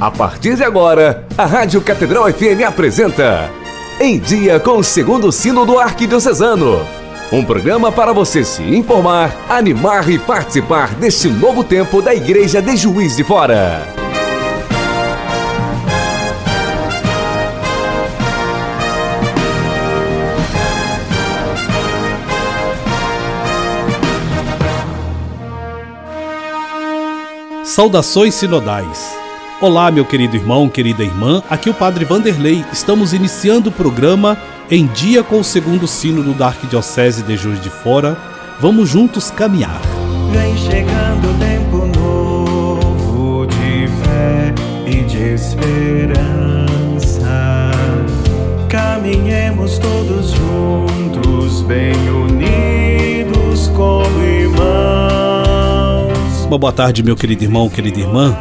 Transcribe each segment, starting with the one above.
A partir de agora, a Rádio Catedral FM apresenta Em Dia com o Segundo Sino do Arquidiocesano. Um programa para você se informar, animar e participar deste novo tempo da Igreja de Juiz de Fora. Saudações sinodais. Olá, meu querido irmão, querida irmã. Aqui é o Padre Vanderlei. Estamos iniciando o programa Em Dia com o Segundo Sínodo da Arquidiocese de Juiz de Fora. Vamos juntos caminhar. Vem chegando tempo novo de fé e de esperança. Caminhemos todos juntos, bem unidos como uma boa tarde, meu querido irmão, querida irmã.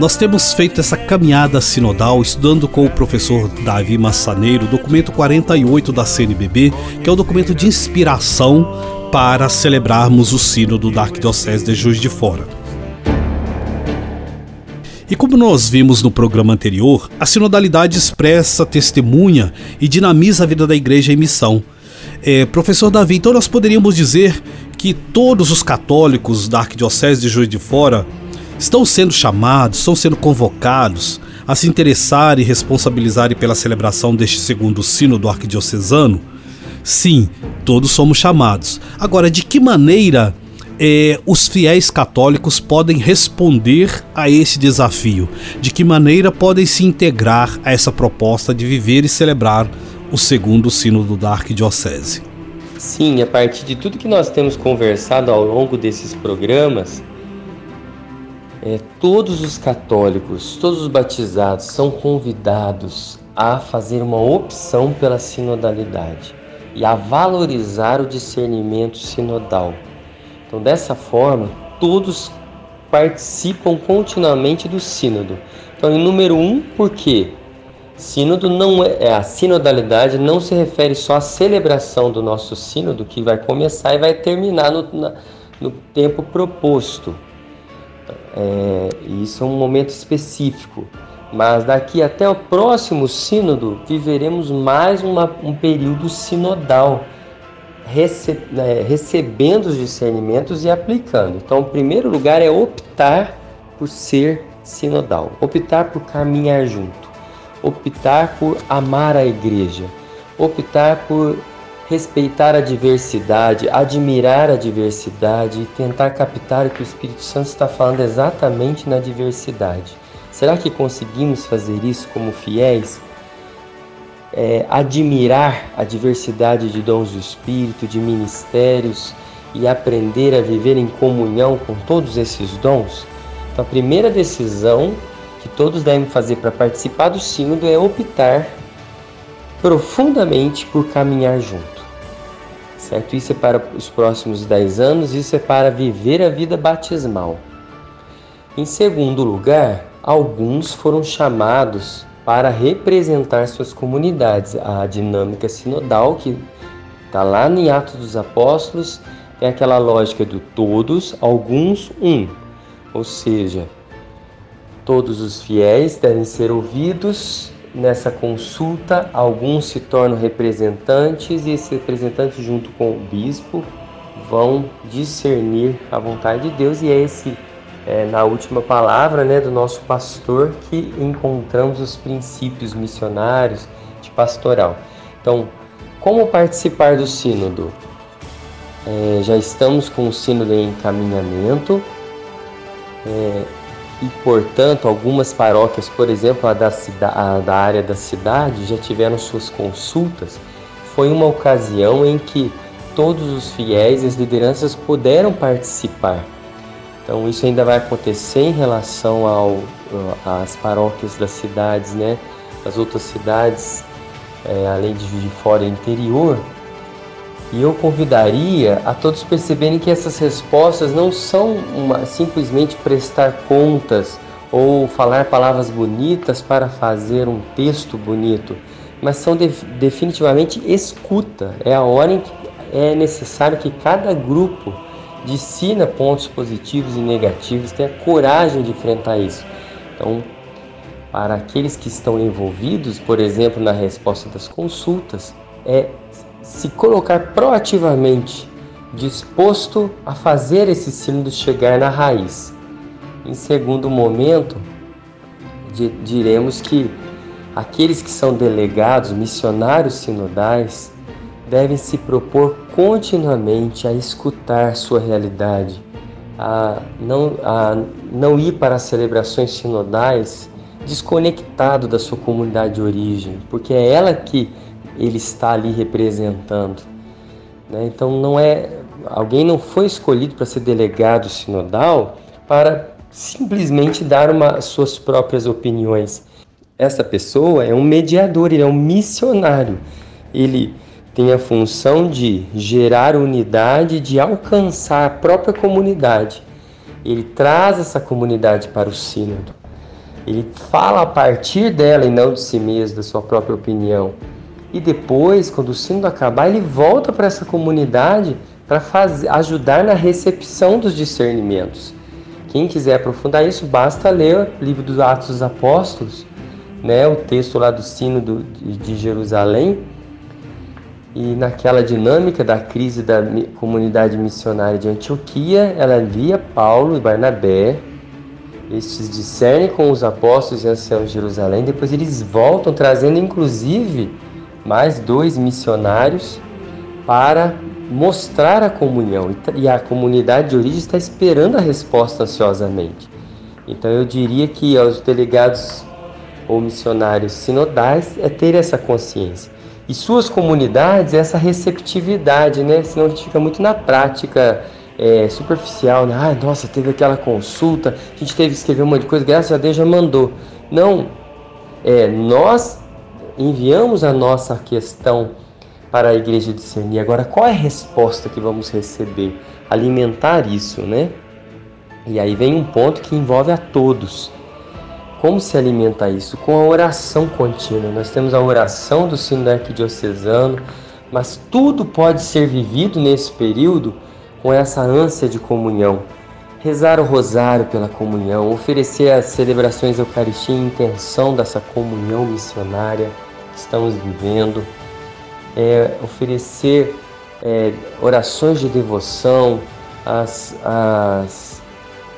Nós temos feito essa caminhada sinodal estudando com o professor Davi Massaneiro o documento 48 da CNBB, que é o documento de inspiração para celebrarmos o sínodo da Arquidiocese de Juiz de Fora. E como nós vimos no programa anterior, a sinodalidade expressa, testemunha e dinamiza a vida da igreja em missão. É, professor Davi, então nós poderíamos dizer que todos os católicos da Arquidiocese de Juiz de Fora estão sendo chamados, estão sendo convocados a se interessar e responsabilizarem pela celebração deste segundo sínodo arquidiocesano? Sim, todos somos chamados. Agora, de que maneira eh, os fiéis católicos podem responder a esse desafio? De que maneira podem se integrar a essa proposta de viver e celebrar o segundo sínodo da arquidiocese? Sim, a partir de tudo que nós temos conversado ao longo desses programas, é, todos os católicos, todos os batizados são convidados a fazer uma opção pela sinodalidade e a valorizar o discernimento sinodal. Então, dessa forma, todos participam continuamente do sínodo. Então, em número um, por quê? Sínodo não é, é, a sinodalidade não se refere só à celebração do nosso sínodo que vai começar e vai terminar no, na, no tempo proposto. É, isso é um momento específico. Mas daqui até o próximo sínodo viveremos mais uma, um período sinodal, rece, é, recebendo os discernimentos e aplicando. Então, o primeiro lugar é optar por ser sinodal, optar por caminhar junto optar por amar a igreja, optar por respeitar a diversidade, admirar a diversidade e tentar captar o que o Espírito Santo está falando exatamente na diversidade. Será que conseguimos fazer isso como fiéis? É, admirar a diversidade de dons do Espírito, de ministérios e aprender a viver em comunhão com todos esses dons? Então, a primeira decisão que todos devem fazer para participar do sínodo é optar profundamente por caminhar junto. Certo? Isso é para os próximos 10 anos, isso é para viver a vida batismal. Em segundo lugar, alguns foram chamados para representar suas comunidades. A dinâmica sinodal, que está lá em Atos dos Apóstolos, é aquela lógica do todos, alguns, um. Ou seja, Todos os fiéis devem ser ouvidos nessa consulta. Alguns se tornam representantes e esses representantes, junto com o bispo, vão discernir a vontade de Deus. E é esse, é, na última palavra né, do nosso pastor, que encontramos os princípios missionários de pastoral. Então, como participar do sínodo? É, já estamos com o sínodo em encaminhamento. É, e, portanto, algumas paróquias, por exemplo, a da, a da área da cidade, já tiveram suas consultas. Foi uma ocasião em que todos os fiéis e as lideranças puderam participar. Então, isso ainda vai acontecer em relação ao, às paróquias das cidades, né? As outras cidades, é, além de de Fora interior, e eu convidaria a todos perceberem que essas respostas não são uma, simplesmente prestar contas ou falar palavras bonitas para fazer um texto bonito, mas são de, definitivamente escuta. É a hora em que é necessário que cada grupo ensina pontos positivos e negativos, tenha coragem de enfrentar isso. Então, para aqueles que estão envolvidos, por exemplo, na resposta das consultas, é se colocar proativamente disposto a fazer esse sínodo chegar na raiz. Em segundo momento, diremos que aqueles que são delegados, missionários sinodais, devem se propor continuamente a escutar sua realidade, a não, a não ir para as celebrações sinodais desconectado da sua comunidade de origem, porque é ela que ele está ali representando. Né? Então não é alguém não foi escolhido para ser delegado sinodal para simplesmente dar uma, suas próprias opiniões. Essa pessoa é um mediador, ele é um missionário. Ele tem a função de gerar unidade, de alcançar a própria comunidade. Ele traz essa comunidade para o sínodo. Ele fala a partir dela e não de si mesmo, da sua própria opinião. E depois, quando o sínodo acabar, ele volta para essa comunidade para ajudar na recepção dos discernimentos. Quem quiser aprofundar isso, basta ler o livro dos Atos dos Apóstolos, né, o texto lá do Sínodo de Jerusalém, e naquela dinâmica da crise da comunidade missionária de Antioquia, ela envia Paulo e Barnabé, estes discernem com os apóstolos e anciãos de Jerusalém, depois eles voltam trazendo inclusive mais dois missionários para mostrar a comunhão e a comunidade de origem está esperando a resposta ansiosamente. Então eu diria que aos delegados ou missionários sinodais é ter essa consciência e suas comunidades essa receptividade, né? Senão a gente fica muito na prática é, superficial, né? Ah, nossa, teve aquela consulta, a gente teve que escrever um monte de coisa, graças a Deus já mandou. Não, é, nós enviamos a nossa questão para a igreja discernir. Agora, qual é a resposta que vamos receber? Alimentar isso, né? E aí vem um ponto que envolve a todos. Como se alimenta isso? Com a oração contínua. Nós temos a oração do sino arquidiocesano, mas tudo pode ser vivido nesse período com essa ânsia de comunhão. Rezar o rosário pela comunhão, oferecer as celebrações Eucaristia em intenção dessa comunhão missionária estamos vivendo, é, oferecer é, orações de devoção, as, as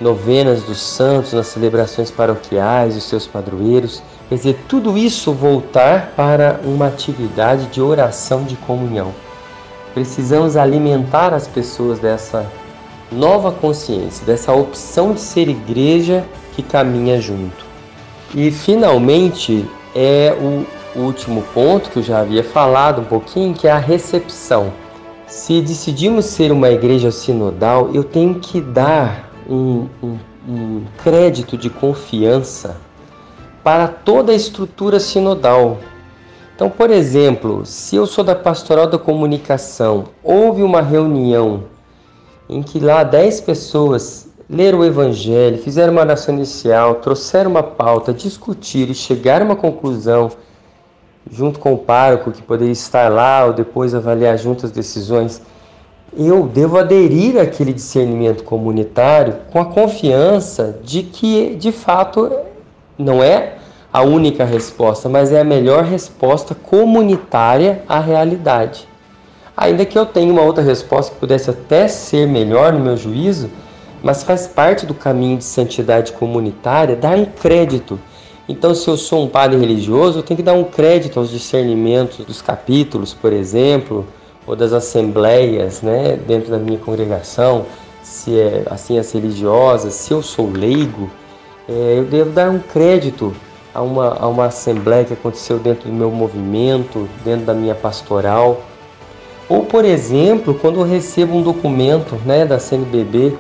novenas dos santos, nas celebrações paroquiais, os seus padroeiros. Quer dizer, tudo isso voltar para uma atividade de oração de comunhão. Precisamos alimentar as pessoas dessa nova consciência, dessa opção de ser igreja que caminha junto. E finalmente é o último ponto que eu já havia falado um pouquinho, que é a recepção. Se decidimos ser uma igreja sinodal, eu tenho que dar um, um, um crédito de confiança para toda a estrutura sinodal. Então, por exemplo, se eu sou da pastoral da comunicação, houve uma reunião em que lá 10 pessoas leram o evangelho, fizeram uma oração inicial, trouxeram uma pauta, discutiram e chegaram a uma conclusão junto com o pároco que poderia estar lá ou depois avaliar juntas as decisões eu devo aderir àquele discernimento comunitário com a confiança de que, de fato, não é a única resposta, mas é a melhor resposta comunitária à realidade. Ainda que eu tenha uma outra resposta que pudesse até ser melhor no meu juízo, mas faz parte do caminho de santidade comunitária dar um crédito. Então, se eu sou um padre religioso, eu tenho que dar um crédito aos discernimentos dos capítulos, por exemplo, ou das assembleias né, dentro da minha congregação, se é assim as religiosas, se eu sou leigo, é, eu devo dar um crédito a uma, a uma assembleia que aconteceu dentro do meu movimento, dentro da minha pastoral. Ou, por exemplo, quando eu recebo um documento né, da CNBB,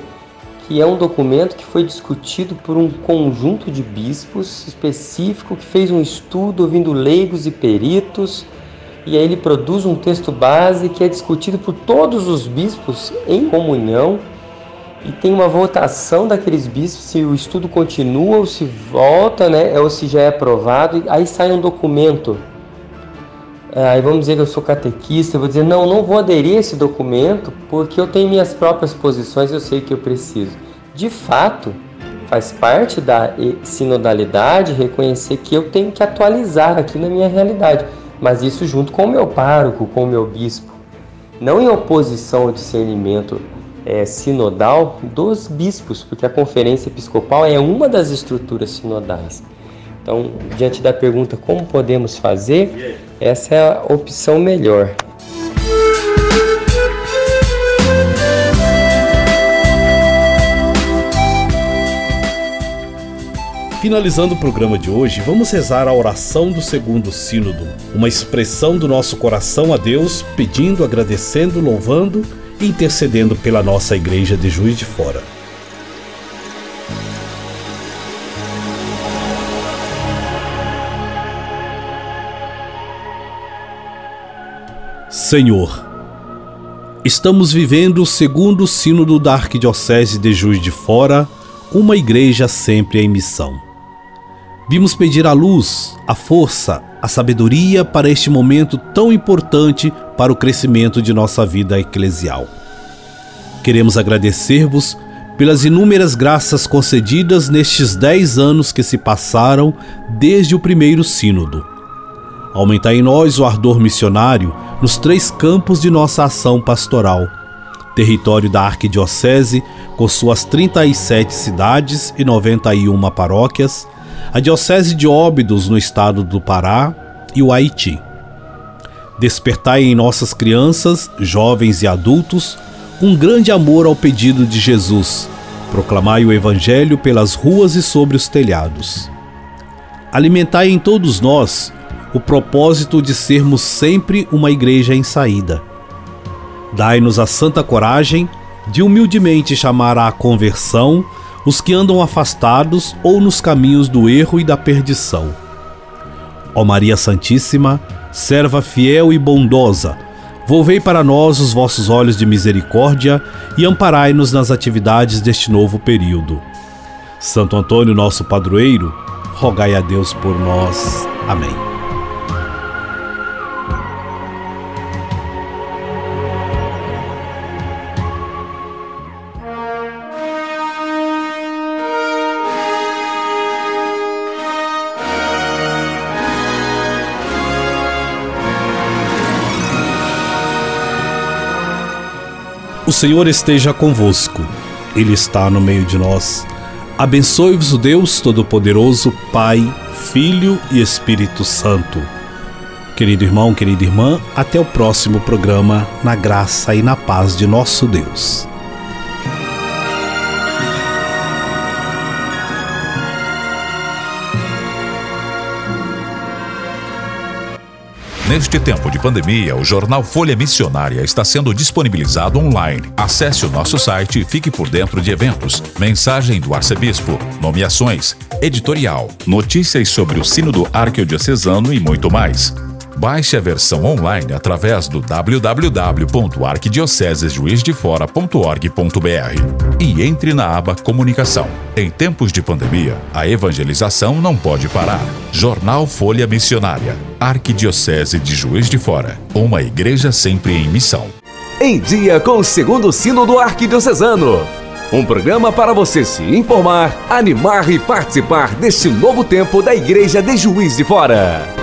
que é um documento que foi discutido por um conjunto de bispos específico que fez um estudo ouvindo leigos e peritos e aí ele produz um texto base que é discutido por todos os bispos em comunhão e tem uma votação daqueles bispos se o estudo continua ou se volta, né, ou se já é aprovado, e aí sai um documento. Aí vamos dizer que eu sou catequista, eu vou dizer, não, não vou aderir a esse documento porque eu tenho minhas próprias posições, eu sei que eu preciso. De fato, Faz parte da sinodalidade reconhecer que eu tenho que atualizar aqui na minha realidade, mas isso junto com o meu pároco, com o meu bispo, não em oposição ao discernimento é, sinodal dos bispos, porque a conferência episcopal é uma das estruturas sinodais. Então, diante da pergunta como podemos fazer, essa é a opção melhor. Finalizando o programa de hoje, vamos rezar a oração do segundo sínodo, uma expressão do nosso coração a Deus, pedindo, agradecendo, louvando e intercedendo pela nossa igreja de Juiz de Fora. Senhor, estamos vivendo o segundo sínodo da Arquidiocese de Juiz de Fora, uma igreja sempre em missão. Vimos pedir a luz, a força, a sabedoria para este momento tão importante para o crescimento de nossa vida eclesial. Queremos agradecer-vos pelas inúmeras graças concedidas nestes dez anos que se passaram desde o primeiro Sínodo. Aumentai em nós o ardor missionário nos três campos de nossa ação pastoral: território da Arquidiocese, com suas 37 cidades e 91 paróquias a Diocese de Óbidos no estado do Pará e o Haiti. Despertai em nossas crianças, jovens e adultos um grande amor ao pedido de Jesus. Proclamai o Evangelho pelas ruas e sobre os telhados. Alimentai em todos nós o propósito de sermos sempre uma igreja em saída. Dai-nos a santa coragem de humildemente chamar à conversão os que andam afastados ou nos caminhos do erro e da perdição. Ó Maria Santíssima, serva fiel e bondosa, volvei para nós os vossos olhos de misericórdia e amparai-nos nas atividades deste novo período. Santo Antônio, nosso padroeiro, rogai a Deus por nós. Amém. O Senhor esteja convosco, Ele está no meio de nós. Abençoe-vos o Deus Todo-Poderoso, Pai, Filho e Espírito Santo. Querido irmão, querida irmã, até o próximo programa, na graça e na paz de nosso Deus. Neste tempo de pandemia, o jornal Folha Missionária está sendo disponibilizado online. Acesse o nosso site e fique por dentro de eventos, mensagem do arcebispo, nomeações, editorial, notícias sobre o Sínodo Arquidiocesano e muito mais. Baixe a versão online através do www.arquidiocesesjuizdefora.org.br e entre na aba Comunicação. Em tempos de pandemia, a evangelização não pode parar. Jornal Folha Missionária. Arquidiocese de Juiz de Fora. Uma igreja sempre em missão. Em dia com o segundo sino do Arquidiocesano. Um programa para você se informar, animar e participar deste novo tempo da Igreja de Juiz de Fora.